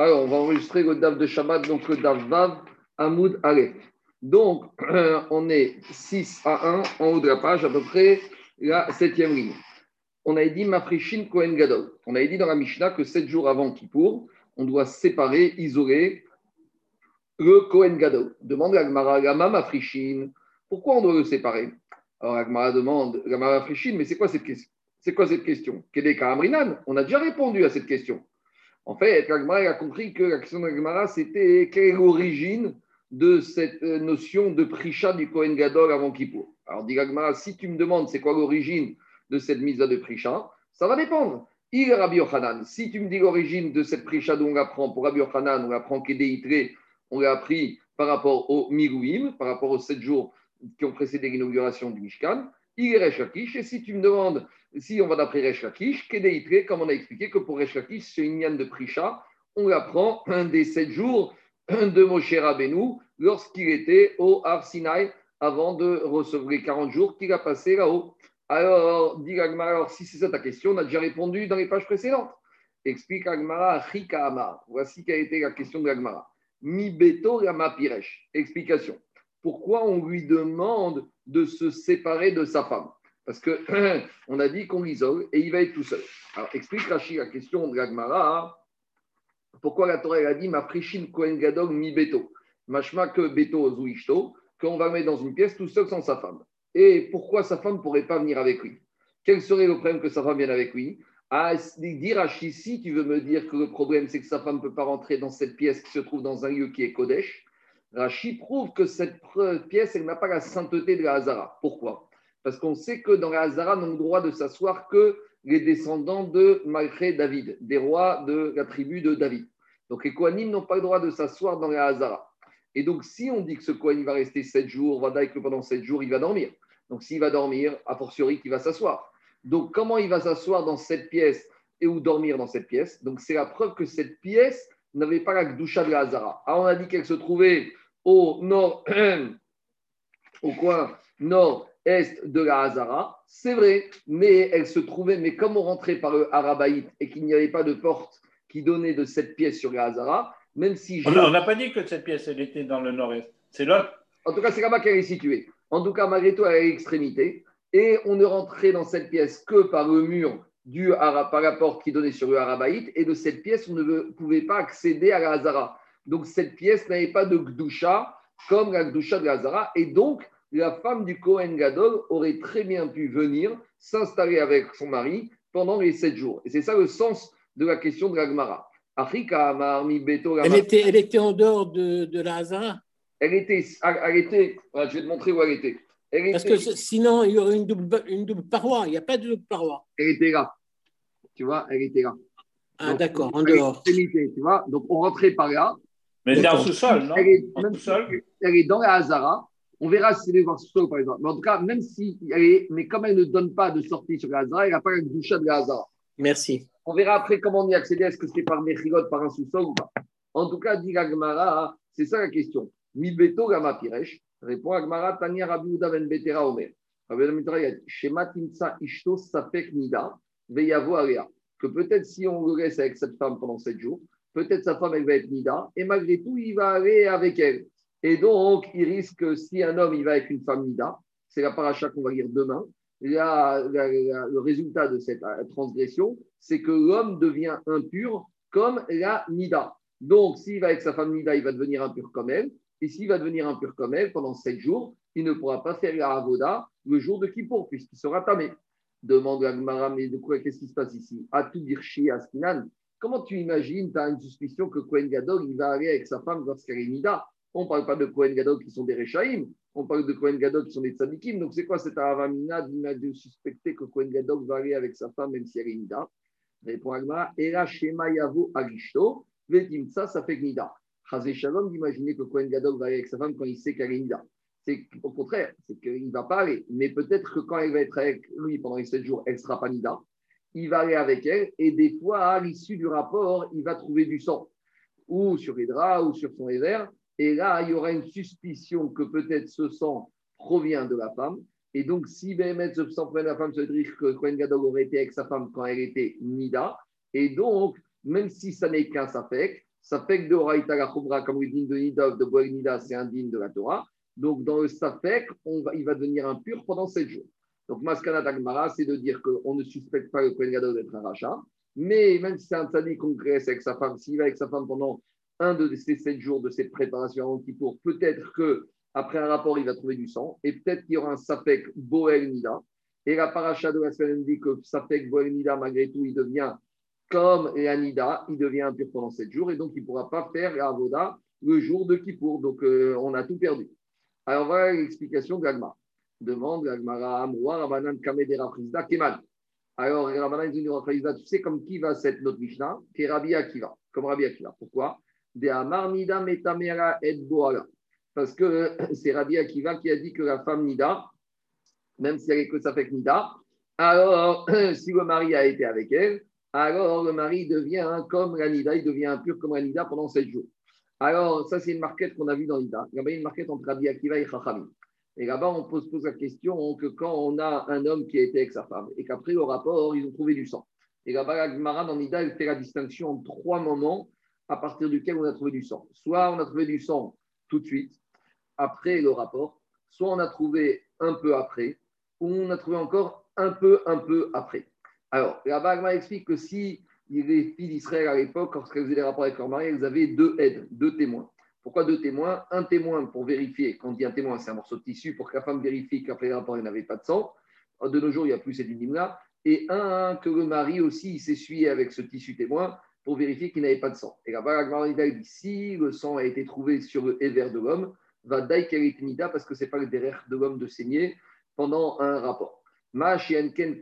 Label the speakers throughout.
Speaker 1: Alors, on va enregistrer le DAF de Shabbat, donc le DAF Vav, Hamoud Aleph. Donc, on est 6 à 1 en haut de la page, à peu près la septième ligne. On avait dit Mafrishin Kohen Gadol. On avait dit dans la Mishnah que 7 jours avant Kippour, on doit séparer, isoler le Kohen Gadol. Demande la Gemara, Gama Mafrishin, pourquoi on doit le séparer? Alors la Gemara demande, Gama Mafrishin, mais c'est quoi cette question? C'est quoi cette question? On a déjà répondu à cette question. En fait, la a compris que la question de la Gemara, c'était quelle est l'origine de cette euh, notion de prisha du Kohen Gadol avant Kippour. Alors, dit Gagmara, si tu me demandes c'est quoi l'origine de cette mise de prisha, ça va dépendre. Il Rabbi Yochanan. Si tu me dis l'origine de cette prisha dont on apprend pour Rabbi Yochanan, on apprend qu'Edeitre, on l'a appris par rapport au Mirouim, par rapport aux sept jours qui ont précédé l'inauguration du Mishkan, il est Et si tu me demandes si on va d'après Resh Lakish, Kedeitre, comme on a expliqué que pour Resh Lakish, c'est une yann de prisha, on l'apprend un des sept jours de Moshe Rabbeinu lorsqu'il était au Har avant de recevoir les 40 jours qu'il a passé là-haut. Alors, dit alors si c'est ça ta question, on a déjà répondu dans les pages précédentes. Explique Agmara Chika Amar. Voici quelle a été la question de Agmara. Mi Beto Rama Piresh. Explication. Pourquoi on lui demande de se séparer de sa femme Parce que on a dit qu'on l'isole et il va être tout seul. Alors, explique Rashi la question de Agmara. Pourquoi la Torah a dit Ma prishin Kohen mi beto? Machma que beto zuishto, qu'on va mettre dans une pièce tout seul sans sa femme. Et pourquoi sa femme ne pourrait pas venir avec lui? Quel serait le problème que sa femme vienne avec lui? À dire à si tu veux me dire que le problème, c'est que sa femme ne peut pas rentrer dans cette pièce qui se trouve dans un lieu qui est Kodesh, Rashi prouve que cette pièce, n'a pas la sainteté de la Hazara. Pourquoi? Parce qu'on sait que dans la Hazara, on n'a le droit de s'asseoir que les descendants de Malché David, des rois de la tribu de David. Donc les Kohanim n'ont pas le droit de s'asseoir dans la Hazara. Et donc si on dit que ce Kohen va rester sept jours, va que pendant sept jours, il va dormir. Donc s'il va dormir, a fortiori qu'il va s'asseoir. Donc comment il va s'asseoir dans cette pièce et où dormir dans cette pièce? Donc c'est la preuve que cette pièce n'avait pas la Gdusha de la Hazara. Alors on a dit qu'elle se trouvait au nord, au coin nord est de la Hazara, c'est vrai, mais elle se trouvait, mais comme on rentrait par le Arabaït et qu'il n'y avait pas de porte qui donnait de cette pièce sur la Hazara, même si.
Speaker 2: On n'a pas dit que cette pièce, elle était dans le nord-est. C'est là.
Speaker 1: En tout cas, c'est là-bas qu'elle est située. En tout cas, malgré tout, elle est à l'extrémité. Et on ne rentrait dans cette pièce que par le mur du par la porte qui donnait sur le Arabaït. Et de cette pièce, on ne pouvait pas accéder à la Hazara. Donc, cette pièce n'avait pas de Gdusha comme la Gdusha de la Hazara. Et donc, la femme du Kohen Gadol aurait très bien pu venir s'installer avec son mari pendant les sept jours. Et c'est ça le sens de la question de la Gemara.
Speaker 3: Elle était, elle était en dehors de, de la Hazara
Speaker 1: elle était, elle était, je vais te montrer où elle était.
Speaker 3: Parce que sinon, il y aurait une double, une double paroi. Il n'y a pas de double paroi.
Speaker 1: Elle était là. Tu vois, elle était là.
Speaker 3: Ah, d'accord, en dehors.
Speaker 1: tu vois, donc on rentrait par là.
Speaker 2: Mais en sous-sol, non?
Speaker 1: Elle est, elle est dans la Hazara. On verra si elle est dans le sous-sol, par exemple. Mais en tout cas, même si elle est, mais comme elle ne donne pas de sortie sur la Hazara, elle n'a pas la douche de la Hazara.
Speaker 3: Merci.
Speaker 1: On verra après comment on y accéder. Est-ce que c'est par Mechilot, par un sous-sol ou pas En tout cas, dit Agmara, c'est ça la question. Mibeto Gama Piresh, répond Agmara, Tania Rabbi Uda Ben Betera Omer. Shema Timsa Ishto Safek Nida, Veyavo Alea. Que peut-être si on le laisse avec cette femme pendant sept jours, peut-être sa femme elle va être Nida, et malgré tout, il va aller avec elle. Et donc, il risque, si un homme il va avec une femme Nida, c'est la paracha qu'on va lire demain, le résultat de cette euh, transgression, c'est que l'homme devient impur comme la Nida. Donc, s'il va avec sa femme Nida, il va devenir impur comme elle. Et s'il va devenir impur comme elle pendant sept jours, il ne pourra pas faire la Avoda le jour de Kippour, puisqu'il sera tamé. Demande à Gmara, mais de quoi, qu'est-ce qui se passe ici? À tout dire chez Askinan. Comment tu imagines, tu as une suspicion que Kohen Gadol, il va aller avec sa femme lorsqu'elle est Nida On ne parle pas de Kohen Gadol qui sont des Rechaïm, on parle de Kohen Gadol qui sont des tzadikim. Donc, c'est quoi cette aravamina de suspecter que Kohen Gadol va aller avec sa femme, même si elle est Nida Répond Agma, Era Shema Yavo Agishto, Vetimtsa, ça fait Nida. Chazé Shalom d'imaginer que Kohen Gadol va aller avec sa femme quand il sait qu'elle est Nida. C'est au contraire, c'est qu'il ne va pas aller. Mais peut-être que quand elle va être avec lui pendant les 7 jours, elle ne sera pas Nida. Il va aller avec elle et des fois, à l'issue du rapport, il va trouver du sang, ou sur les draps, ou sur son revers. Et là, il y aura une suspicion que peut-être ce sang provient de la femme. Et donc, si Béhémet ce sang provient de la femme, ça veut dire que Kohen aurait été avec sa femme quand elle était Nida. Et donc, même si ça n'est qu'un Safek, Safek de Horaïta la comme le din de Nida, de Boel Nida, c'est un din de la Torah. Donc, dans le Safek, on va, il va devenir impur pendant 7 jours. Donc, Maskana Dagmara, c'est de dire qu'on ne suspecte pas le Kohen Gadol d'être un rachat. Mais même si c'est un tzaddik qu'on avec sa femme, s'il va avec sa femme pendant un de ces 7 jours de cette préparation avant pour peut-être que après un rapport, il va trouver du sang. Et peut-être qu'il y aura un Safek Boel Nida. Et la paracha de la semaine dit que Safek Boel Nida, malgré tout, il devient comme l'Anida, il devient impur pendant 7 jours. Et donc, il ne pourra pas faire la Avoda le jour de Kippour. Donc, euh, on a tout perdu. Alors voilà l'explication de l'Agma. Demande l'Agmara Amroua Rabanan Kamedera Frizda Kemal. Alors, Rabanan Frizda, tu sais comme qui va cette notre Mishnah? Qui Rabbi Akiva. Comme Rabbi Akiva. Pourquoi? De Amar Nida Metamera et Boala. Parce que c'est Rabbi Akiva qui a dit que la femme Nida, même si elle est que ça fait Nida, alors si le mari a été avec elle, alors le mari devient comme la Nida, il devient impur comme la Nida pendant 7 jours. Alors, ça, c'est une marquette qu'on a vue dans l'Ida. Il y a une marquette entre Rabbi Akiva et Chachamim. Et là-bas, on pose, pose, la question que quand on a un homme qui a été avec sa femme et qu'après le rapport, ils ont trouvé du sang. Et là-bas, la Gemara dans l'Ida, elle fait la distinction en trois moments à partir duquel on a trouvé du sang. Soit on a trouvé du sang tout de suite, après le rapport, soit on a trouvé un peu après, ou on a trouvé encore un peu, un peu après. Alors, là-bas, Gemara explique que si les filles d'Israël à l'époque, lorsqu'elles faisaient des rapports avec leur mari, elles avaient deux aides, deux témoins. Pourquoi deux témoins? Un témoin pour vérifier, quand on dit un témoin, c'est un morceau de tissu pour que la femme vérifie qu'après le rapport, il n'avait pas de sang. De nos jours, il n'y a plus cette unime-là. Et un, que le mari aussi s'essuyait avec ce tissu témoin pour vérifier qu'il n'avait pas de sang. Et là-bas, la dit si le sang a été trouvé sur le éver de l'homme, va daïkeritnida parce que ce n'est pas le derrière de l'homme de saigner pendant un rapport. Ma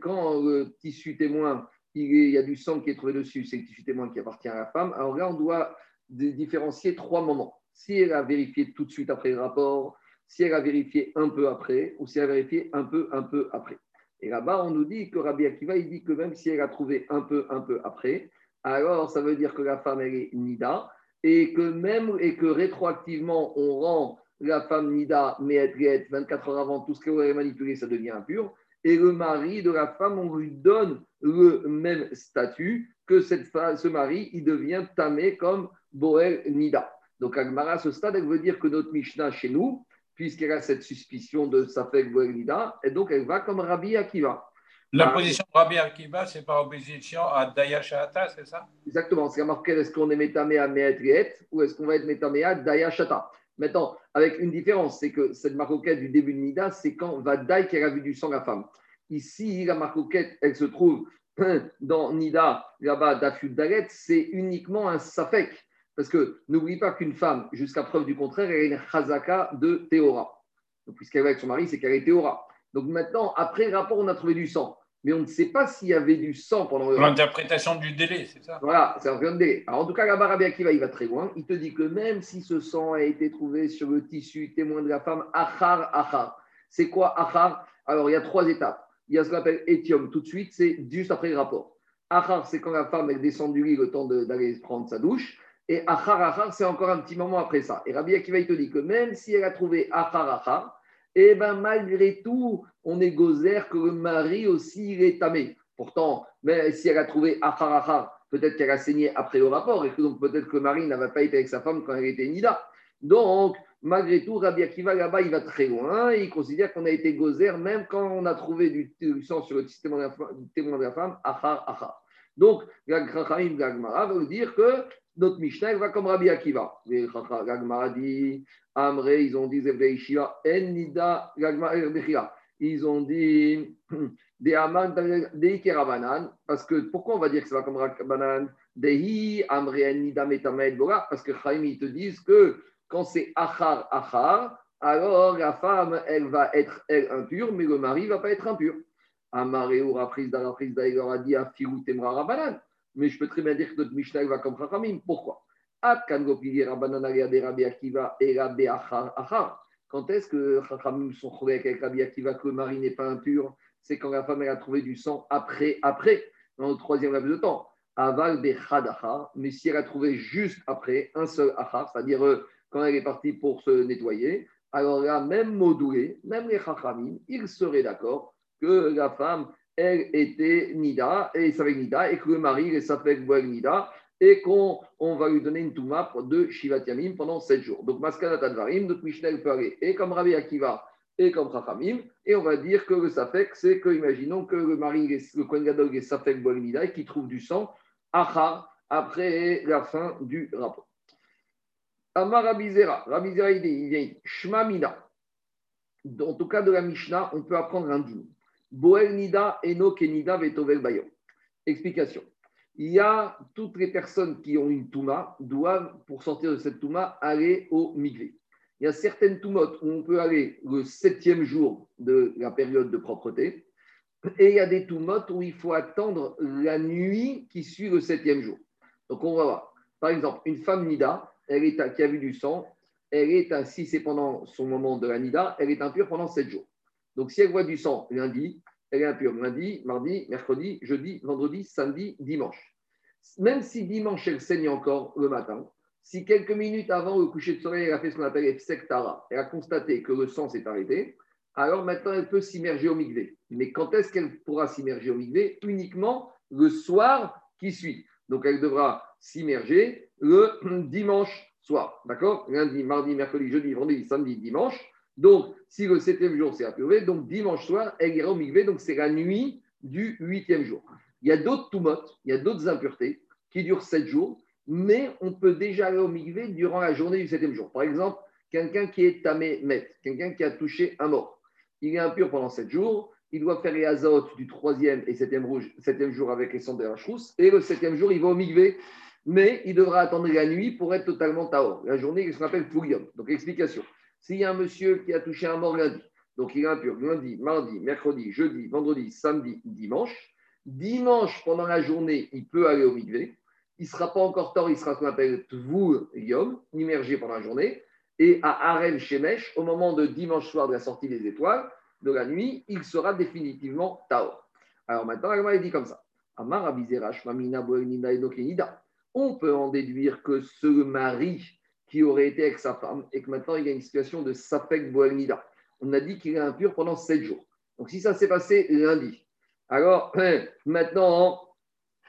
Speaker 1: quand le tissu témoin il, y a du sang qui est trouvé dessus, c'est le tissu témoin qui appartient à la femme. Alors là, on doit différencier trois moments. Si elle a vérifié tout de suite après le rapport, si elle a vérifié un peu après, ou si elle a vérifié un peu, un peu après. Et là-bas, on nous dit que Rabbi Akiva, il dit que même si elle a trouvé un peu, un peu après, alors ça veut dire que la femme, est nida, et que même, et que rétroactivement, on rend la femme nida, mais 24 heures avant, tout ce qu'elle a manipulé, ça devient impur et le mari de la femme, on lui donne le même statut que ce mari, il devient tamé comme Boel Nida. Donc Agmara, à ce stade, elle veut dire que notre Mishnah chez nous, puisqu'elle a cette suspicion de Safek Boel Nida, et donc elle va comme Rabbi Akiva.
Speaker 2: La position de Rabbi Akiva, c'est par opposition à Daya Shata, c'est ça?
Speaker 1: Exactement. C'est marqué est-ce qu'on est métamé à Mehet ou est-ce qu'on va être métamé à Daya Shata? Maintenant, avec une différence, c'est que cette maroquette du début de Nida, c'est quand Vadaï qui a vu du sang la femme. Ici, la maroquette, elle se trouve dans Nida, là-bas, Dafud Dalet, c'est uniquement un safek. Parce que n'oublie pas qu'une femme, jusqu'à preuve du contraire, elle est une chazaka de Théora. Puisqu'elle va avec son mari, c'est qu'elle est Théora. Donc maintenant, après le rapport, on a trouvé du sang mais on ne sait pas s'il y avait du sang pendant le
Speaker 2: L'interprétation du délai, c'est ça?
Speaker 1: Voilà, c'est un délai. Alors en tout cas, la Rabbi Akiva, il va très loin. Il te dit que même si ce sang a été trouvé sur le tissu témoin de la femme, achar, achar. C'est quoi achar? Alors il y a trois étapes. Il y a ce qu'on appelle étium tout de suite, c'est juste après le rapport. Achar, c'est quand la femme elle descend du lit le temps d'aller prendre sa douche. Et achar, c'est encore un petit moment après ça. Et Rabbi Akiva, il te dit que même si elle a trouvé achar, achar, et eh bien malgré tout, on est gozer que le mari aussi il est tamé. Pourtant, mais si elle a trouvé achar peut-être qu'elle a saigné après le rapport et que donc peut-être que le mari n'avait pas été avec sa femme quand elle était nida. Donc, malgré tout, Rabbi Akiva là-bas, il va très loin. il considère qu'on a été gozer même quand on a trouvé du, sang sur le témoin de la, femme, achar. Donc, la Gagmara veut dire que notre Mishnah va comme Rabbi Akiva. Dit, Amré, ils ont dit, En Nida, ils ont dit des Aman, des parce que pourquoi on va dire que ça va comme Rabbanan? Dehi, Amré, Nida, Metamed, Bora, parce que Chaim, ils te disent que quand c'est Achar, Achar, alors la femme, elle va être elle, impure, mais le mari ne va pas être impur. Amaré ou Rapris, Darapris, Daïgor a dit Afirou, Temra, Rabbanan. Mais je peux très bien dire que notre Mishnah va comme Chachamim. Pourquoi? Quand est-ce que Chachamim sont avec Rabbi Akiva que le mari n'est pas impur? C'est quand la femme a trouvé du sang après, après, dans le troisième laps de temps. Aval mais si elle a trouvé juste après un seul achar, c'est-à-dire euh, quand elle est partie pour se nettoyer, alors là, même modulé, même les Chachamim, ils seraient d'accord que la femme, elle était Nida, et Nida, et que le mari, il est Safek Nida, et qu'on on va lui donner une Touma de Shivat Yamim pendant 7 jours. Donc, Maskanat Advarim, donc Mishnah peut aller et comme Rabbi Akiva et comme Chachamim, et on va dire que le Safek, c'est que, imaginons que le mari, le Kohen Gadol est Safek Boelmida et qu'il trouve du sang, Achar, après la fin du rapport. Amar Rabizera, Rabizera il vient, Shma Mina. En tout cas de la Mishnah, on peut apprendre un din. Boel Nida, Eno Kenida, Vetovel Bayon. Explication. Il y a toutes les personnes qui ont une Touma doivent, pour sortir de cette Touma, aller au Migvé. Il y a certaines Toumotes où on peut aller le septième jour de la période de propreté. Et il y a des Toumotes où il faut attendre la nuit qui suit le septième jour. Donc on va voir. Par exemple, une femme Nida, elle est, qui a vu du sang, elle est, si c'est pendant son moment de la Nida, elle est impure pendant sept jours. Donc si elle voit du sang lundi, elle est impure lundi, mardi, mercredi, jeudi, vendredi, samedi, dimanche. Même si dimanche, elle saigne encore le matin, si quelques minutes avant le coucher de soleil, elle a fait ce qu'on appelle a constaté que le sang s'est arrêté, alors maintenant elle peut s'immerger au migvé. Mais quand est-ce qu'elle pourra s'immerger au migvé Uniquement le soir qui suit. Donc elle devra s'immerger le dimanche soir. D'accord? Lundi, mardi, mercredi, jeudi, vendredi, samedi, dimanche. Donc, si le septième jour s'est approuvé, donc dimanche soir, elle ira au migvé, donc c'est la nuit du huitième jour. Il y a d'autres toumotes, il y a d'autres impuretés qui durent sept jours, mais on peut déjà aller au migvé durant la journée du septième jour. Par exemple, quelqu'un qui est tamé met, quelqu'un qui a touché un mort. Il est impur pendant sept jours, il doit faire les azotes du troisième et septième, septième jour avec les cendres de la et le septième jour, il va au migvé, mais il devra attendre la nuit pour être totalement taor. La journée, ce qu'on appelle. Donc, explication. S'il y a un monsieur qui a touché un mort lundi, donc il est impur lundi, mardi, mercredi, jeudi, vendredi, samedi, dimanche. Dimanche, pendant la journée, il peut aller au migvé. Il ne sera pas encore tort, il sera ce qu'on appelle Tvur Yom, immergé pendant la journée. Et à Arem Shemesh, au moment de dimanche soir de la sortie des étoiles, de la nuit, il sera définitivement Taor. Alors maintenant, elle dit comme ça. On peut en déduire que ce mari qui aurait été avec sa femme et que maintenant il y a une situation de Sapek Boelnida. On a dit qu'il est impur pendant sept jours. Donc si ça s'est passé lundi, alors maintenant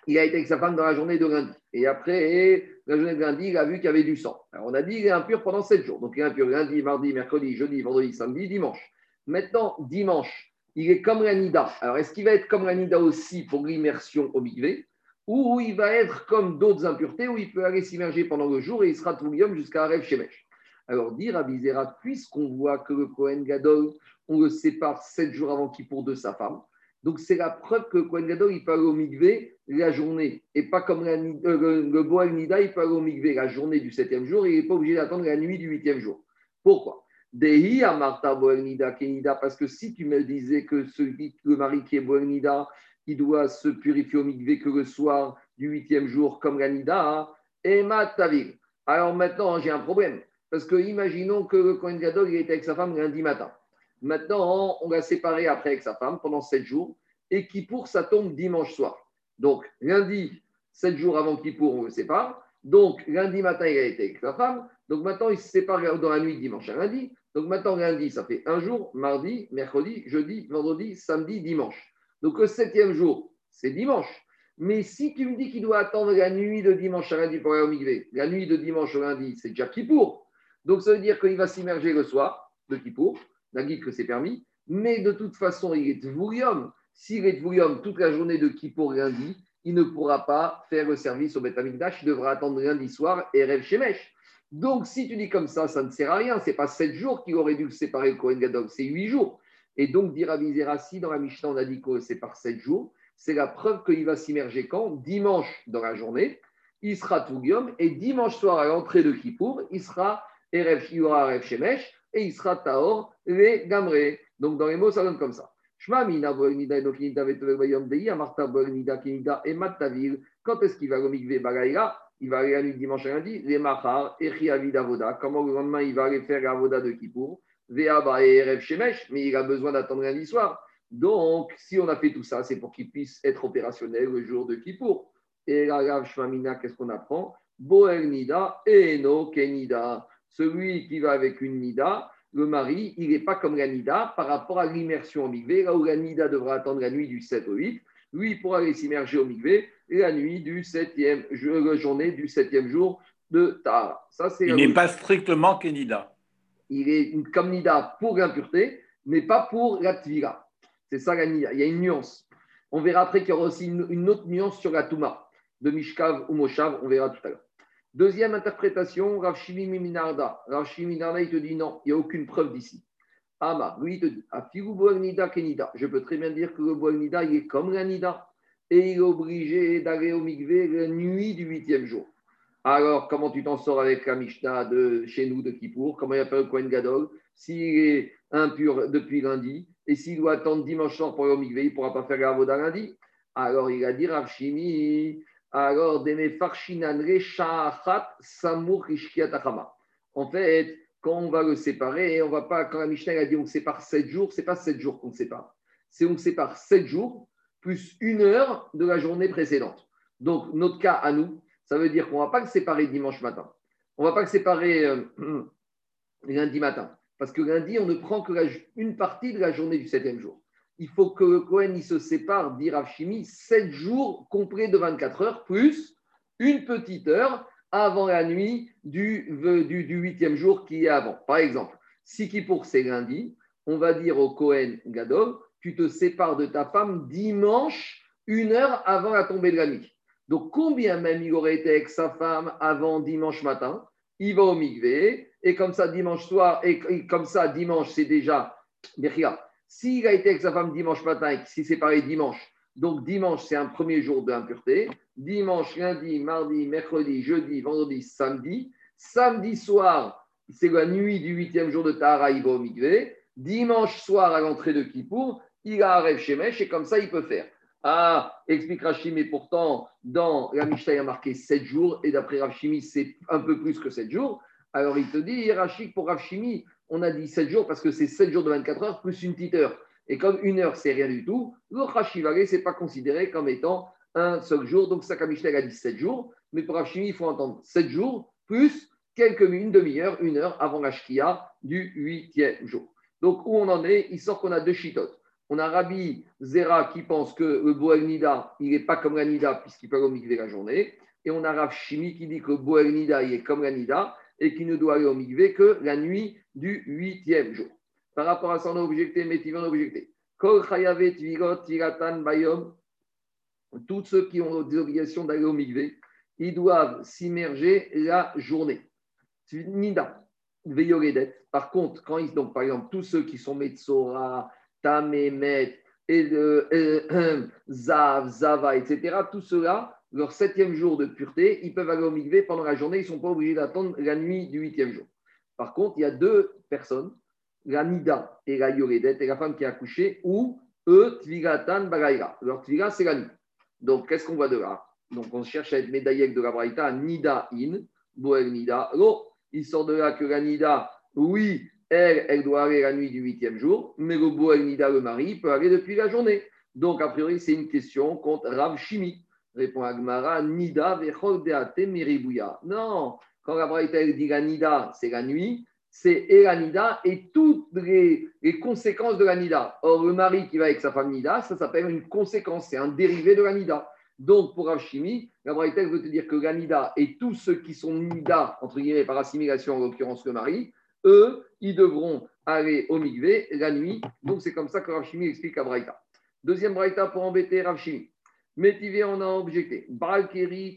Speaker 1: il a été avec sa femme dans la journée de lundi. Et après, la journée de lundi, il a vu qu'il y avait du sang. Alors on a dit qu'il est impur pendant sept jours. Donc il est impur lundi, mardi, mercredi, jeudi, vendredi, samedi, dimanche. Maintenant, dimanche, il est comme l'anida. Alors est-ce qu'il va être comme l'anida aussi pour l'immersion au ou il va être comme d'autres impuretés, où il peut aller s'immerger pendant le jour et il sera Toulium jusqu'à Rêve Shemesh. Alors, dire à Bizera, puisqu'on voit que le Kohen Gadol, on le sépare sept jours avant qu'il de sa femme, donc c'est la preuve que le Kohen Gadol, il peut aller au Migvé la journée, et pas comme euh, le, Boel Nida, il peut aller au Migvé la journée du septième jour, et il n'est pas obligé d'attendre la nuit du huitième jour. Pourquoi? Dehi Amarta Boel Nida Kenida, parce que si tu me disais que celui, le mari qui est Boel Nida, il doit se purifier au mikvé que le soir du huitième jour, comme l'anida, et matavil. Alors maintenant, j'ai un problème. Parce que imaginons que le Kohen Gadol il était avec sa femme lundi matin. Maintenant, on l'a séparé après avec sa femme pendant sept jours. Et Kippour, ça tombe dimanche soir. Donc, lundi, sept jours avant Kippour, on le sépare. Donc, lundi matin, il a été avec sa femme. Donc, maintenant, il se sépare dans la nuit dimanche à lundi. Donc, maintenant, lundi, ça fait un jour, mardi, mercredi, jeudi, vendredi, samedi, dimanche. Donc le septième jour, c'est dimanche. Mais si tu me dis qu'il doit attendre la nuit de dimanche à lundi pour aller au la nuit de dimanche au lundi, c'est déjà Kippour. Donc ça veut dire qu'il va s'immerger le soir de Kippour, la guide que c'est permis. Mais de toute façon, il est Tvurium. S'il est Tvurium toute la journée de Kippour lundi, il ne pourra pas faire le service au Betamikdash. Il devra attendre lundi soir et rêve Shemesh. Donc si tu dis comme ça, ça ne sert à rien. Ce n'est pas sept jours qu'il aurait dû le séparer le Kohen Gadol, c'est huit jours. Et donc, dire à si dans la Mishnah, on a dit que c'est par sept jours, c'est la preuve qu'il va s'immerger quand? Dimanche dans la journée, il sera Tougium, et dimanche soir à l'entrée de Kippour, il sera Erev, il aura Shemesh, et il sera Taor, les Gamre. Donc, dans les mots, ça donne comme ça. Quand est-ce qu'il va au mikvé bagaïra? Il va aller la nuit dimanche à lundi, les machar, et avoda. Comment le lendemain il va aller faire l'avoda de Kippour? Mais il a besoin d'attendre lundi soir. Donc, si on a fait tout ça, c'est pour qu'il puisse être opérationnel le jour de Kippour. Et la Shmamina, qu'est-ce qu'on apprend? Boel Nida et no Kenida. Celui qui va avec une Nida, le mari, il n'est pas comme la Nida par rapport à l'immersion au Migvé. Là où la Nida devra attendre la nuit du 7 au 8, lui, pour aller s'immerger au Migvé, la nuit du septième jour, journée du septième jour de Tahara.
Speaker 2: Ça, c'est Il n'est pas strictement Kenida.
Speaker 1: Il est une comme Nida pour l'impureté, mais pas pour la. C'est ça la Nida. Il y a une nuance. On verra après qu'il y aura aussi une, autre nuance sur la Touma de Mishkav ou Moshav. On verra tout à l'heure. Deuxième interprétation, Rav Shimi Minarda. Rav Shimi Minarda, il te dit non, il n'y a aucune preuve d'ici. Ama, lui, il te dit Afigu Nida Kenida. Je peux très bien dire que le Nida, il est comme la Nida et il est obligé d'aller au Mikvé la nuit du huitième jour. Alors, comment tu t'en sors avec la Mishnah de chez nous de Kippour? Comment il appelle le Kohen Gadol? S'il est impur depuis lundi et s'il doit attendre dimanche soir pour au Mikvé, il ne pourra pas faire la voda lundi. Alors, il a dit Rav Shimi, alors, Samur En fait, quand on va le séparer, on va pas, quand la Mishnah a dit on sépare 7 jours, c'est pas 7 jours qu'on sépare. C'est on sépare 7 jours plus une heure de la journée précédente. Donc, notre cas à nous, ça veut dire qu'on ne va pas le séparer dimanche matin. On ne va pas le séparer euh, lundi matin. Parce que lundi, on ne prend que une partie de la journée du septième jour. Il faut que Cohen il se sépare, dit Rav 7 jours complets de 24 heures, plus une petite heure avant la nuit du huitième jour qui est avant. Par exemple, si qui pour c'est lundi, on va dire au Cohen Gadol, tu te sépares de ta femme dimanche, une heure avant la tombée de la nuit. Donc, combien même il aurait été avec sa femme avant dimanche matin Il va au migvé, et comme ça, dimanche soir, et, comme ça, dimanche, c'est déjà. Mais regarde, s'il a été avec sa femme dimanche matin et qu'il s'est séparé dimanche, donc dimanche, c'est un premier jour d'impureté. Dimanche, lundi, mardi, mercredi, jeudi, vendredi, samedi. Samedi soir, c'est la nuit du huitième jour de Tahara, il va au migvé. Dimanche soir, à l'entrée de Kippour, il a un rêve Shemesh et comme ça, il peut faire. Ah, explique Rachimi, mais pourtant, dans la il a marqué 7 jours, et d'après Rachimi, c'est un peu plus que 7 jours. Alors il te dit, Rachid, pour Rachimi, on a dit 7 jours parce que c'est 7 jours de 24 heures plus une petite heure. Et comme une heure, c'est rien du tout, le Rachivare, ce n'est pas considéré comme étant un seul jour. Donc, ça, Mishnah a dit 7 jours, mais pour Rachimi, il faut entendre 7 jours plus quelques minutes, une demi-heure, une heure avant la du huitième jour. Donc, où on en est? Il sort qu'on a deux chitotes. On a Rabbi Zera qui pense que le Boel Nida, il n'est pas comme la Nida puisqu'il peut aller la journée. Et on a Rav Shimi qui dit que Boel Nida, il est comme la Nida et qu'il ne doit aller au mikvé que la nuit du huitième jour. Par rapport à ça, on a objecté, mais objecté. Kol Chayavet Tiratan Bayom, tous ceux qui ont des obligations d'aller au mikvé, ils doivent s'immerger la journée. Nida, Veyoredet. Par contre, quand ils, donc par exemple, tous ceux qui sont Metzora, Tamémet, et le, Zav, Zava, etc., tout cela, leur septième jour de pureté, ils peuvent aller au mikvé pendant la journée, ils ne sont pas obligés d'attendre la nuit du huitième jour. Par contre, il y a deux personnes, la Nida et la Yoredet, et la femme qui a accouché, ou eux, Tvigatan Bagaïra. Leur Tviga, c'est la nuit. Donc, qu'est-ce qu'on voit de là? Donc, on cherche à être médaillé de la Braïta, Nida in, Boel Nida. Non, il sort de là que la Nida, oui, elle, doit aller la nuit du huitième jour, mais le Boel Nida, le mari, peut aller depuis la journée. Donc, a priori, c'est une question contre Rav Shimi. Répond Agmara, Nida vechol deate. Non, quand la Braïta dit la Nida, c'est la nuit, c'est et la Nida et toutes les, conséquences de la Nida. Or, le mari qui va avec sa femme Nida, ça s'appelle une conséquence, c'est un dérivé de la Nida. Donc, pour Rav Shimi, la Braïta veut te dire que la Nida et tous ceux qui sont Nida, entre guillemets, par assimilation, en l'occurrence le mari, eux, ils devront aller au Migvé la nuit. Donc, c'est comme ça que Rav Shimi explique à Braïta. Deuxième Braïta pour embêter Rav Shimi. Métivé, on a objecté. Baal Keri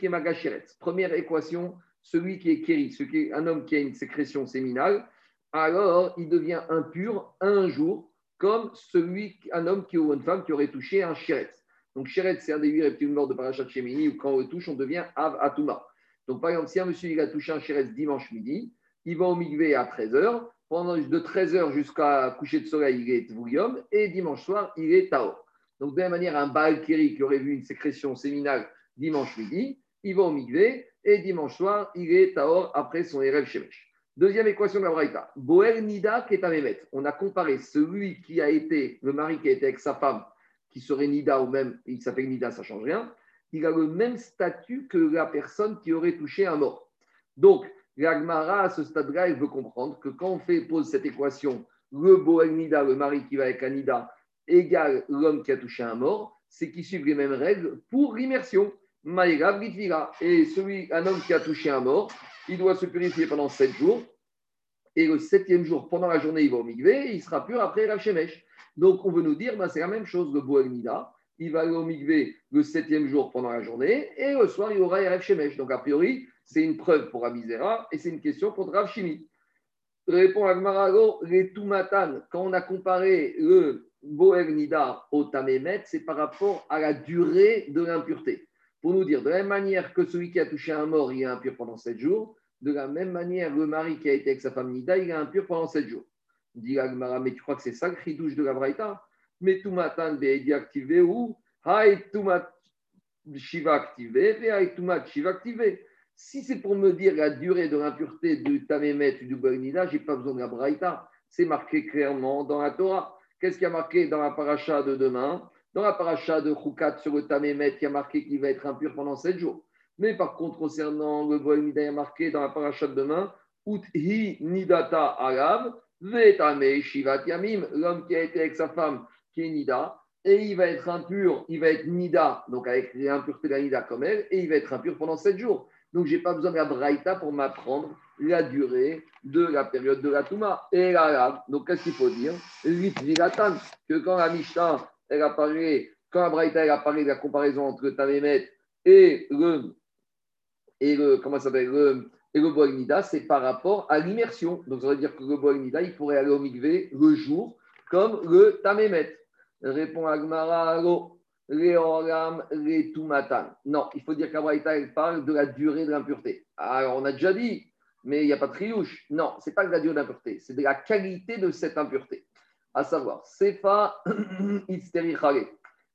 Speaker 1: Première équation, celui qui est Keri, ce qui est un homme qui a une sécrétion séminale, alors il devient impur un jour, comme celui, un homme qui ou une femme qui aurait touché un Chéretz. Donc, Chéretz, c'est un des huit reptiles morts de Parachat Shemini, où quand on le touche, on devient Av Atuma. Donc, par exemple, si un monsieur a touché un Chéretz dimanche midi, il va au Migvé à 13h. Pendant de 13h jusqu'à coucher de soleil, il est Voulium. Et dimanche soir, il est Tao. Donc, de la même manière, un Baal qui aurait vu une sécrétion séminale dimanche midi, il va au Migvé. Et dimanche soir, il est Taor après son Erev Shemesh. Deuxième équation de la Braïta. Boel Nida Ketamemet. On a comparé celui qui a été, le mari qui a été avec sa femme, qui serait Nida ou même, il s'appelle Nida, ça ne change rien. Il a le même statut que la personne qui aurait touché un mort. Donc, L'Agmara, à ce stade-là, veut comprendre que quand on fait, pose cette équation, le Boel Nida, le mari qui va avec Anida, égale l'homme qui a touché un mort, c'est qu'ils suivent les mêmes règles pour l'immersion. Et celui, un homme qui a touché un mort, il doit se purifier pendant sept jours. Et le septième jour, pendant la journée, il va au Migvé, il sera pur après Rav Shemesh. Donc, on veut nous dire, ben, c'est la même chose, le Boel. Il va aller au Migvé le septième jour pendant la journée, et le soir, il aura Rav Shemesh. Donc, a priori, c'est une preuve pour Amizera, et c'est une question pour Rav. Répond Agmarago, les Tumatan, quand on a comparé le Boel Nida au Tamémet, c'est par rapport à la durée de l'impureté. Pour nous dire, de la même manière que celui qui a touché un mort, il est impur pendant sept jours, de la même manière, le mari qui a été avec sa femme Nida, il est impur pendant sept jours. Dit Agmara, mais tu crois que c'est ça le de la Braïta? Mais tout matin, Beedi activé ou Haï Tumat Shiva activé, Haï Tumat Shiva activé. Si c'est pour me dire la durée de l'impureté du Tamémet ou du Nida, je n'ai pas besoin de la Braïta. C'est marqué clairement dans la Torah. Qu'est-ce qui a marqué dans la paracha de demain? Dans la paracha de Choukat sur le Tamémet, il y a marqué qu'il va être impur pendant sept jours. Mais par contre, concernant le Boel Nida, il y a marqué dans la paracha de demain, Uthi Nidata Arav, Vetame Shivat Yamim, l'homme qui a été avec sa femme, qui est Nida, et il va être impur, il va être Nida, donc avec l'impureté de la Nida comme elle, et il va être impur pendant sept jours. Donc, je n'ai pas besoin de la Braïta pour m'apprendre la durée de la période de la Touma. Et là, donc qu'est-ce qu'il faut dire? Que quand la Mishnah, elle a parlé, quand la Braïta, elle a parlé de la comparaison entre Tamémet et le et le, comment s'appelle, le, et le Nida, c'est par rapport à l'immersion. Donc, ça veut dire que le Boal Nida, il pourrait aller au Mikvé le jour, comme le Tamémet. Répond Agmara, Réoram, Rétumatan. Non, il faut dire qu'Abraïta, elle parle de la durée de l'impureté. Alors, on a déjà dit, mais il n'y a pas de triouche. Non, ce n'est pas de la durée de l'impureté, c'est de la qualité de cette impureté. À savoir, Sefa Isteri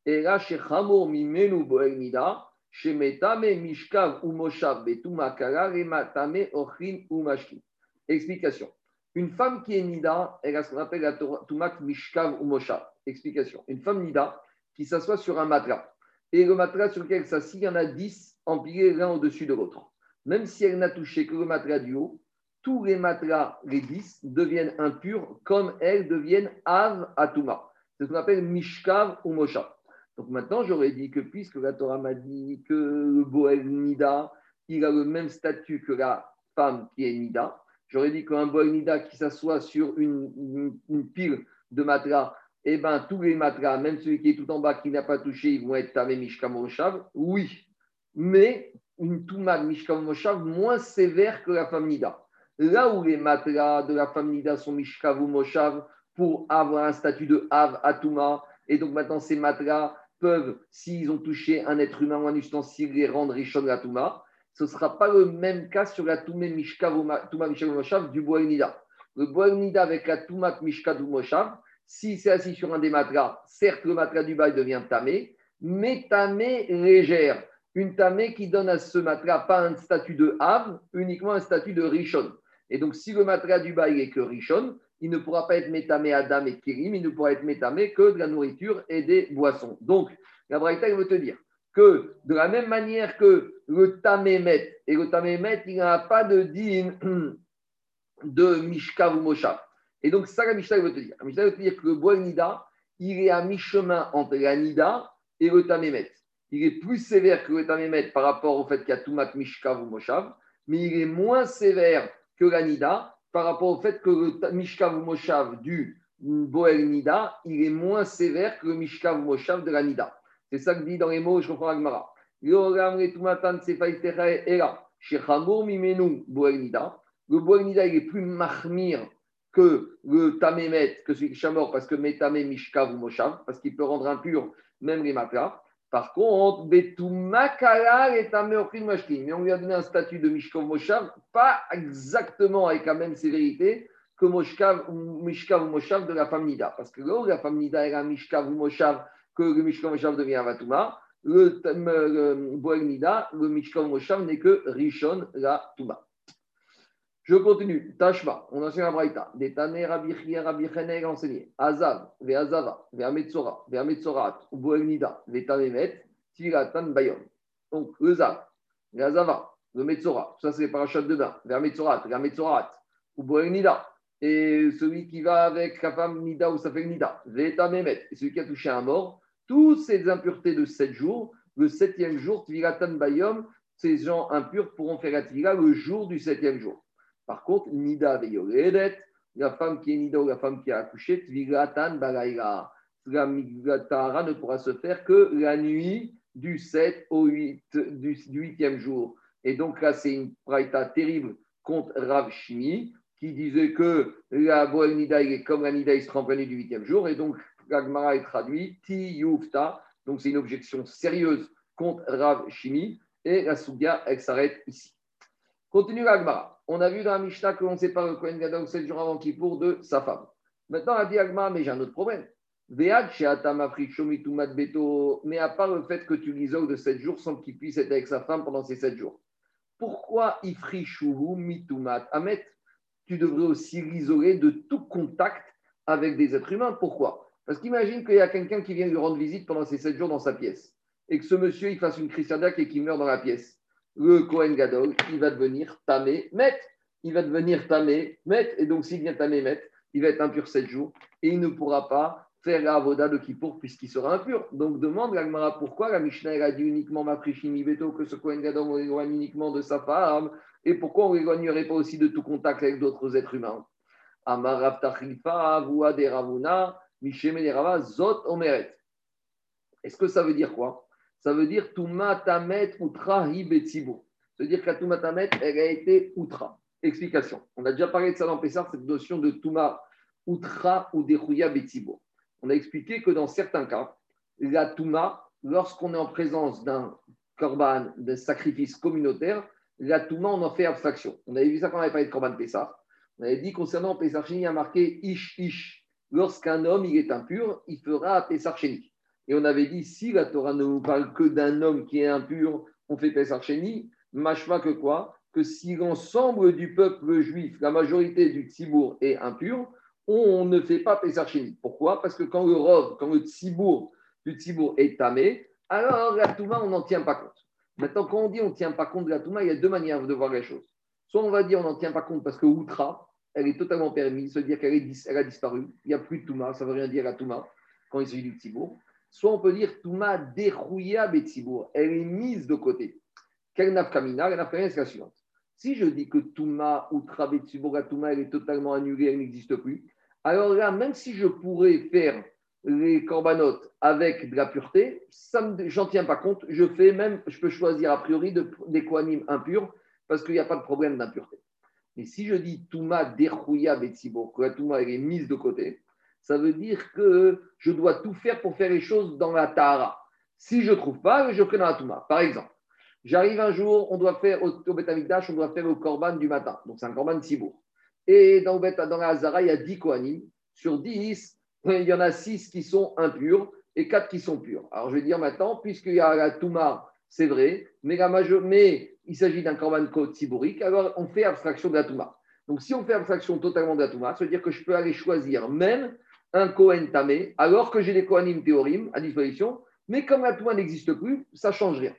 Speaker 1: Et là, chez Hamor Mimenu Boel Nida, Mishkav ou Moshav ou Explication. Une femme qui est Nida, elle a ce qu'on appelle la Tumak Mishkav ou Moshav. Explication. Une femme Nida qui s'assoit sur un matelas. Et le matelas sur lequel elle s'assit, il y en a 10 empilés l'un au-dessus de l'autre. Même si elle n'a touché que le matelas du haut, tous les matelas, les 10, deviennent impurs comme elles deviennent Av Atuma. C'est ce qu'on appelle Mishkav ou Moshav. Donc maintenant, j'aurais dit que puisque la Torah m'a dit que le Boel Nida, il a le même statut que la femme qui est Nida, j'aurais dit qu'un Boel Nida qui s'assoit sur une, pile de matelas, eh ben, tous les matelas, même celui qui est tout en bas, qui n'a pas touché, ils vont être Tamé Mishka Moshav. Oui, mais une Toumad Mishka Moshav moins sévère que la femme Nida. Là où les matelas de la femme Nida sont Mishka Moshav pour avoir un statut de Av Atuma, et donc maintenant ces matelas peuvent, s'ils ont touché un être humain ou un ustensile, les rendre Rishon la Touma. Ce ne sera pas le même cas sur la Toumé Mishka Touma Moshav du Boel-Nida. Le Boel-Nida avec la Touma Mishka Moshav, si c'est assis sur un des matras, certes le matelas du bail devient tamé, mais tamé légère. Une tamé qui donne à ce matelas pas un statut de Av, uniquement un statut de Rishon. Et donc, si le matelas du bail est que Rishon, il ne pourra pas être métamé Adam et Kirim, il ne pourra être métamé que de la nourriture et des boissons. Donc, la Braïta, veut te dire que de la même manière que le Tamémet, et le Tamémet, il n'a pas de din de Mishka ou Moshav. Et donc, ça, la Mishnah veut te dire. La Mishnah veut te dire que le bois Nida, il est à mi-chemin entre la Nida et le Tamémet. Il est plus sévère que le Tamémet par rapport au fait qu'il y a Toumat Mishka ou Moshav, mais il est moins sévère que la Nida par rapport au fait que le Mishkav ou Moshav du Boel Nida, il est moins sévère que le Mishkav ou Moshav de la Nida. C'est ça que dit dans les mots, je reprends Agmara. Le Boel Nida, il est plus mahmir que le Tamémet, que celui qui est mort, parce que Metame Mishkav ou Moshav, parce qu'il peut rendre impur même les matras. Par contre, mais on lui a donné un statut de Mishkav Moshav, pas exactement avec la même sévérité que Mishkav ou Moshav de la femme Nida. Parce que là, la femme Nida est un Mishkav ou Moshav, que le Mishkav Moshav devient Vatuma. Le, le Boel Nida, le Moshav n'est que Rishon la Touma. Je continue. Tashma, on enseigne la Braïta. Détané, Rabbi Chia, Rabbi enseigné. Azav, Ve Azava, Ve Ametzora, Ve Ametzorat, Boel Nida, Ve Tanemet, Tiratan Bayon. Donc, le Zav, Ve Azava, le Metzora, ça c'est les de bain. Ve Ametzorat, Ve Ametzorat, ou Boel Nida. Et celui qui va avec la femme Nida ou sa femme Nida, Ve Tanemet, et celui qui a touché un mort, toutes ces impuretés de sept jours le septième jour, Tvilatan Bayom, ces gens impurs pourront faire la Tvila le jour du septième jour. Par contre, Nida Veyoredet, la femme qui est Nida ou la femme qui a accouché, Tvilatan Balaïla. La ne pourra se faire que la nuit du 7 au 8, du, 8e jour. Et donc là, c'est une praïta terrible contre Rav Shimi, qui disait que la Boel Nida est comme la Nida, il se nuit du 8e jour. Et donc, l'Agmara est traduit Ti Yufta. Donc, c'est une objection sérieuse contre Rav Shimi. Et la Souga, elle s'arrête ici. Continue l'Agmara. On a vu dans la Mishnah que l'on sépare le Kohen Gadol 7 jours avant Kippour de sa femme. Maintenant, elle dit Agmara, mais j'ai un autre problème. Mais à part le fait que tu l'isoles de 7 jours sans qu'il puisse être avec sa femme pendant ces 7 jours. Pourquoi ifrishuhu mitumat Amet, tu devrais aussi l'isoler de tout contact avec des êtres humains. Pourquoi? Parce qu'imagine qu'il y a quelqu'un qui vient lui rendre visite pendant ces 7 jours dans sa pièce et que ce monsieur il fasse une crise cardiaque et qu'il meurt dans la pièce. Le Kohen Gadol, il va devenir tamé, met. Il va devenir tamé, met. Et donc, s'il vient tamé, met, il va être impur 7 jours et il ne pourra pas faire la avoda de Kippour puisqu'il sera impur. Donc demande l'Agmara pourquoi la Mishnah a dit uniquement Maprichimi Beto que ce Kohen Gadol on uniquement de sa femme et pourquoi on ne l'éloignerait pas aussi de tout contact avec d'autres êtres humains? Amarav Zot Omeret. Est-ce que ça veut dire quoi? Ça veut dire Tuma Tamet Utra Hibetsibo. C'est-à-dire que la Tuma Tamet, elle a été Utra. Explication. On a déjà parlé de ça dans Pessar, cette notion de Tuma Utra ou Dechuya Betsibo on a expliqué que dans certains cas, la Touma, lorsqu'on est en présence d'un korban, d'un sacrifice communautaire, la Touma, on en fait abstraction. On avait vu ça quand on avait parlé de korban Pessah. On avait dit concernant Pessah il y a marqué Ish Ish. Lorsqu'un homme est impur, il fera Pessah Et on avait dit si la Torah ne nous parle que d'un homme qui est impur, on fait Pessah Sheni, machma que quoi? Que si l'ensemble du peuple juif, la majorité du Tzibour est impur, on ne fait pas Pessar Pourquoi? Parce que quand le Rov, quand le Tzibour est tamé, alors la Touma, on n'en tient pas compte. Maintenant, quand on dit on ne tient pas compte de la Touma, il y a deux manières de voir les choses. Soit on va dire on n'en tient pas compte parce que Outra, elle est totalement permise, à dire qu'elle elle a disparu, il n'y a plus de Touma, ça ne veut rien dire la Touma quand il s'agit du Tzibour. Soit on peut dire Touma dérouilla Betsibour, elle est mise de côté. Quelle nafkamina La nafkamina, c'est la suivante. Si je dis que Touma, Outra, Betsibour, la Touma, elle est totalement annulée, elle n'existe plus, alors là, même si je pourrais faire les corbanotes avec de la pureté, j'en tiens pas compte. Je fais même, je peux choisir a priori des koanim impurs parce qu'il n'y a pas de problème d'impureté. Mais si je dis Touma derrouya betsibo, que la Touma est mise de côté, ça veut dire que je dois tout faire pour faire les choses dans la Tahara. Si je ne trouve pas, je dans la Touma. Par exemple, j'arrive un jour, on doit faire au, au on doit faire le korban du matin. Donc c'est un korban Sibour. Et dans, la Hazara, il y a 10 Kohanim. Sur 10, il y en a 6 qui sont impurs et 4 qui sont purs. Alors je vais dire maintenant, puisqu'il y a la Touma, c'est vrai, mais, il s'agit d'un Korban Tziborique, alors on fait abstraction de la Touma. Donc si on fait abstraction totalement de la Touma, ça veut dire que je peux aller choisir même un Kohen Tamé, alors que j'ai des Kohanim Théorim à disposition, mais comme la Touma n'existe plus, ça ne change rien.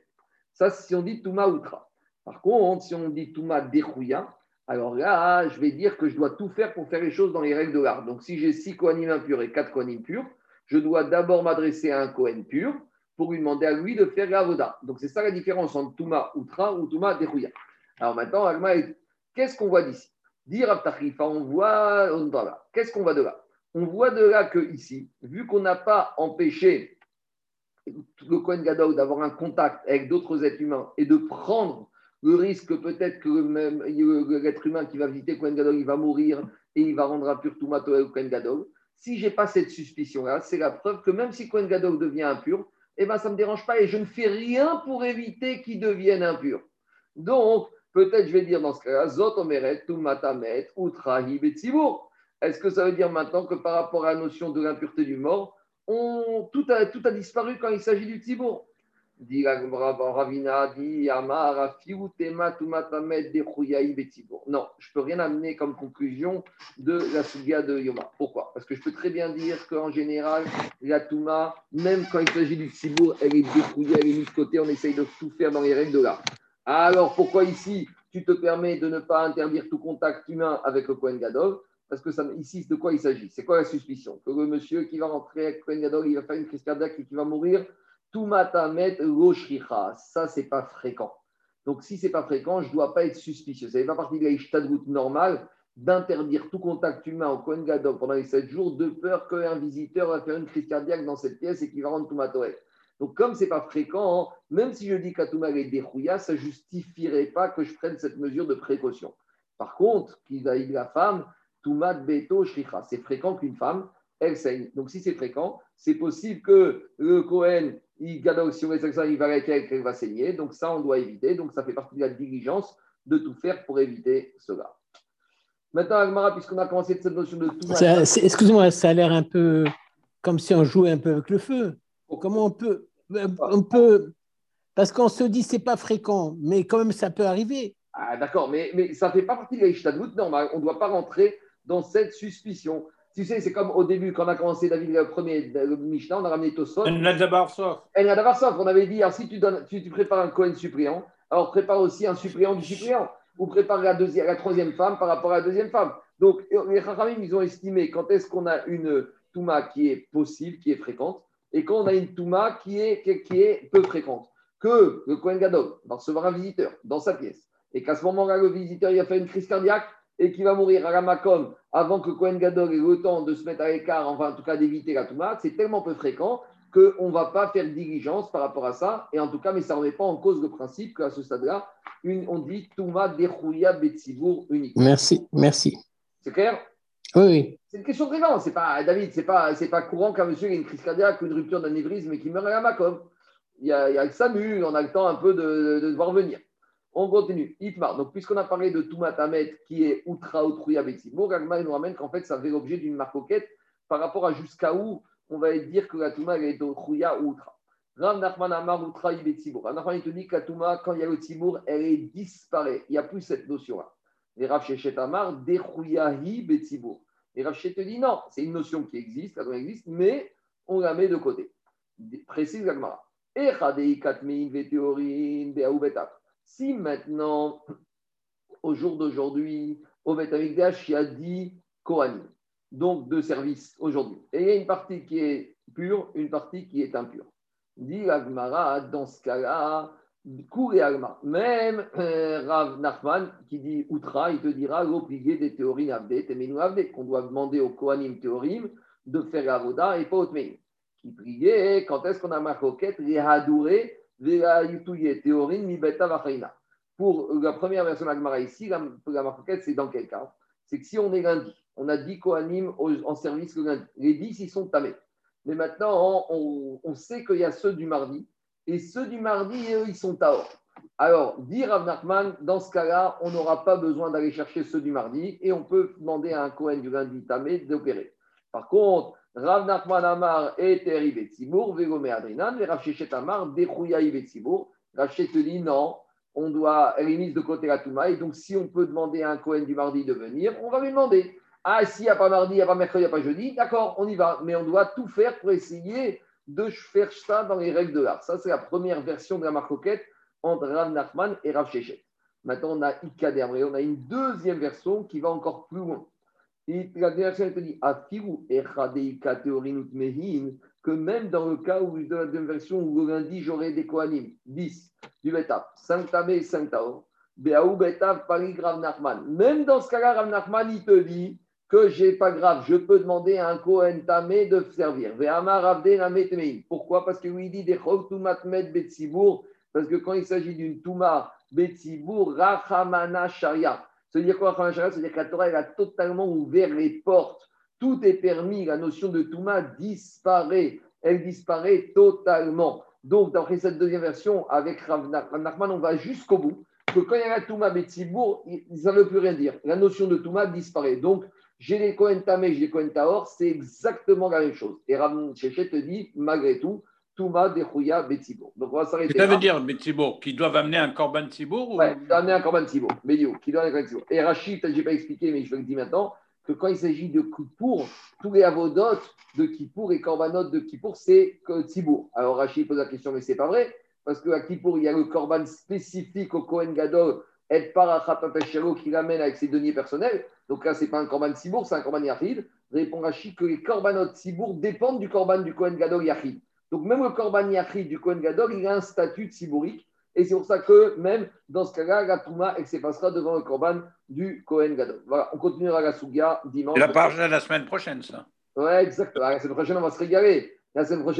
Speaker 1: Ça, si on dit Touma Outra. Par contre, si on dit Touma Dechouya, alors là, je vais dire que je dois tout faire pour faire les choses dans les règles de l'art. Donc, si j'ai six Kohanim impurs et quatre Kohanim purs, je dois d'abord m'adresser à un Kohen pur pour lui demander à lui de faire la voda. Donc, c'est ça la différence entre Touma Outra ou Touma Dechouya. Alors maintenant, qu'est-ce qu'on voit d'ici? Dire Abtachifa, on voit, Qu'est-ce qu'on voit de là? On voit de là que ici, vu qu'on n'a pas empêché le Kohen Gadol d'avoir un contact avec d'autres êtres humains et de prendre le risque peut-être que l'être humain qui va visiter Kohen Gadol, il va mourir et il va rendre impur Toumato au Kohen Gadol. Si je n'ai pas cette suspicion-là, c'est la preuve que même si Kohen Gadol devient impur, eh ben, ça ne me dérange pas et je ne fais rien pour éviter qu'il devienne impur. Donc, peut-être je vais dire dans ce cas-là, Zot Omeret, Utrahi. Est-ce que ça veut dire maintenant que par rapport à la notion de l'impureté du mort, tout, a, disparu quand il s'agit du Tzibour? Dit Ravina, dit Non, je ne peux rien amener comme conclusion de la Sugia de Yoma. Pourquoi? Parce que je peux très bien dire qu'en général, la Touma, même quand il s'agit du Tzibour, elle est décrouillée, elle est mise de côté, on essaye de tout faire dans les règles de l'art. Alors pourquoi ici, tu te permets de ne pas interdire tout contact humain avec le Kohen Gadol? Parce que ça, ici, de quoi il s'agit? C'est quoi la suspicion? Que le monsieur qui va rentrer avec Kohen il va faire une crise cardiaque et qui va mourir? Tumatamet Loshricha. Ça, c'est pas fréquent. Donc, si c'est pas fréquent, je ne dois pas être suspicieux. Ça n'est pas partie de la route normale d'interdire tout contact humain au Kohen Gadol pendant les 7 jours, de peur qu'un visiteur va faire une crise cardiaque dans cette pièce et qu'il va rendre Tumatoet. Donc, comme ce n'est pas fréquent, même si je dis qu'Atouma est dérouilla, ça justifierait pas que je prenne cette mesure de précaution. Par contre, qu'il a la femme, Toumat Beto Shricha, c'est fréquent qu'une femme, elle saigne. Donc, si c'est fréquent, c'est possible que le Cohen, il, si on il va avec elle, qu'elle va saigner. Donc, ça, on doit éviter. Donc, ça fait partie de la diligence de tout faire pour éviter cela. Maintenant, Agmara, puisqu'on a commencé cette notion de
Speaker 3: Toumat. Excuse-moi, ça a l'air un peu comme si on jouait un peu avec le feu. Comment on peut on peut, parce qu'on se dit c'est pas fréquent, mais quand même ça peut arriver.
Speaker 1: Ah, d'accord, mais, mais ça fait pas partie de l'Ishtadlout normal. On ne doit pas rentrer dans cette suspicion. Tu sais, c'est comme au début, quand on a commencé David le premier le Mishnah, on a ramené Tosot.
Speaker 2: En
Speaker 1: On avait dit, alors, si tu, donnes, tu, tu prépares un Cohen suppléant, alors prépare aussi un suppléant du suppléant. Ou prépare la, deuxième, la troisième femme par rapport à la deuxième femme. Donc, les Chachamim, ils ont estimé quand est-ce qu'on a une Touma qui est possible, qui est fréquente, et quand on a une Touma qui est, qui est peu fréquente, que le Kohen Gadol va recevoir un visiteur dans sa pièce, et qu'à ce moment-là, le visiteur il a fait une crise cardiaque et qu'il va mourir à la Makom avant que Kohen Gadol ait le temps de se mettre à l'écart, enfin en tout cas d'éviter la Touma, c'est tellement peu fréquent qu'on ne va pas faire diligence par rapport à ça, et en tout cas, mais ça ne remet pas en cause le principe qu'à ce stade-là, on dit Touma Dechouya Betsibour unique.
Speaker 3: Merci, merci.
Speaker 1: C'est clair?
Speaker 3: Oui,
Speaker 1: C'est une question très grande. C'est pas, David, c'est pas, c'est pas courant qu'un monsieur ait une crise cardiaque, une rupture d'anévrisme et qu'il meurt à la Macom. Il y, a, il y a le SAMU, on a le temps un peu de, de, voir venir. On continue. Itmar. Donc, puisqu'on a parlé de Toumatamet qui est Outra Outrouya Betsibour, Gagma nous ramène qu'en fait, ça fait l'objet d'une marcoquette par rapport à jusqu'à où on va dire que la Touma est Outrouya ou Outra. Rav Nachman Amar Outra Betsibour. Rav Nachman, dit que la Touma, quand il y a le Tzibour, elle est disparaît. Il n'y a plus cette notion-là. Et Rav Shechet Amar, Dechouyahi Betsibour. Et Rav te dit non, c'est une notion qui existe, elle existe, mais on la met de côté. Précise Gagmara. Si maintenant, au jour d'aujourd'hui, au Betamikdash, il y a 10 Kohanim, donc deux services aujourd'hui, et il y a une partie qui est pure, une partie qui est impure. Dit Gagmara, dans ce cas-là, et Alma. Même euh, Rav Nachman qui dit Outra, il te dira l'obligé des théories Abdé, Temenu Abdé, qu'on doit demander aux Kohanim théorim de faire la et pas au Tmeim. Qui priait quand est-ce qu'on a ma coquette, les Hadouré, Pour la première version de la ici, la, la marcoquette, c'est dans quel cas? C'est que si on est lundi, on a 10 Kohanim en service le lundi, les 10 ils sont tamés. Mais maintenant, on, sait qu'il y a ceux du mardi et ceux du mardi, eux, ils sont Taor. Alors, dit Rav Nachman, dans ce cas-là, on n'aura pas besoin d'aller chercher ceux du mardi et on peut demander à un Cohen du lundi tamé d'opérer. Par contre, Rav Nachman Amar et Teri Betsibour, Vegome Adrinan, et Rav Shechet Amar, Dechouya Betsibour. Rav te dit non, on doit, elle est mise de côté la Touma, et donc si on peut demander à un Cohen du mardi de venir, on va lui demander. Ah, s'il n'y a pas mardi, il n'y a pas mercredi, il n'y a pas jeudi, d'accord, on y va. Mais on doit tout faire pour essayer de faire ça dans les règles de l'art. Ça, c'est la première version de la marcoquette entre Rav Nachman et Rav Shechet. Maintenant, on a Ika on a une deuxième version qui va encore plus loin. La te dit que même dans le cas où, de la deuxième version, où le lundi, j'aurai des Kohanim, 10 du Betap, 5 Tamé et 5 Taor, Beaou Rav Nachman. Même dans ce cas-là, Rav Nachman, il te dit que j'ai pas grave, je peux demander à un Kohen Tamé de servir. Pourquoi? Parce que lui dit des Betsibour, parce que quand il s'agit d'une Touma Betsibour, Rachamana Sharia. C'est-à-dire quoi Rachamana Sharia C'est-à-dire que la Torah a totalement ouvert les portes. Tout est permis, la notion de Touma disparaît. Elle disparaît totalement. Donc, d'après cette deuxième version, avec Rav Nachman, on va jusqu'au bout. Que quand il y a la Touma Betsibour, ça ne veut plus rien dire. La notion de Touma disparaît. Donc, j'ai les Kohen Tamé, j'ai les Kohen Taor, c'est exactement la même chose. Et Chéchet te dit, malgré tout, Touma, Dechouya, Betsibour.
Speaker 2: Donc on va s'arrêter. Ça veut dire, Betsibour, qu'ils doivent amener un Korban
Speaker 1: ils doivent amener un Korban Tzibour. Bédio, qui doit amener un Korban. Et Rachid, je n'ai pas expliqué, mais je le dis maintenant, que quand il s'agit de Kippour, tous les avodotes de Kippour et Korbanot de Kippour, c'est Tzibour. Alors Rachid pose la question, mais ce n'est pas vrai, parce qu'à Kippour, il y a le Korban spécifique au Kohen Gadol et par qui l'amène avec ses deniers personnels. Donc là, ce n'est pas un korban Sibour, c'est un korban Yachid. Répond Rachid que les korbanot Sibour dépendent du korban du Kohen Gadol Yachid. Donc même le Korban Yachid du Kohen Gadol, il a un statut tziborique. Et c'est pour ça que même dans ce cas-là, la Touma, s'effacera devant le Korban du Kohen Gadol. Voilà, on continuera la Sougia dimanche.
Speaker 2: C'est la page de la semaine prochaine, ça.
Speaker 1: Ouais, exactement. La semaine prochaine, on va se régaler. La semaine prochaine,